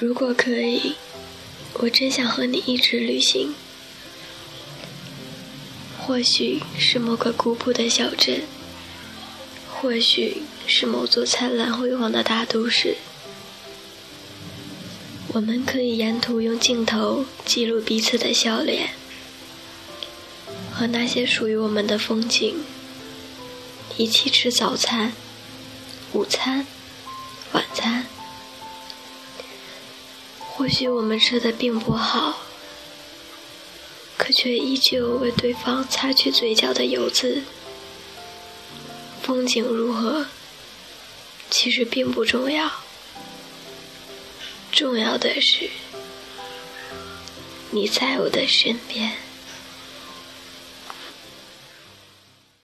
如果可以，我真想和你一直旅行。或许是某个古朴的小镇，或许是某座灿烂辉煌的大都市。我们可以沿途用镜头记录彼此的笑脸，和那些属于我们的风景。一起吃早餐、午餐、或许我们吃的并不好，可却依旧为对方擦去嘴角的油渍。风景如何，其实并不重要。重要的是，你在我的身边。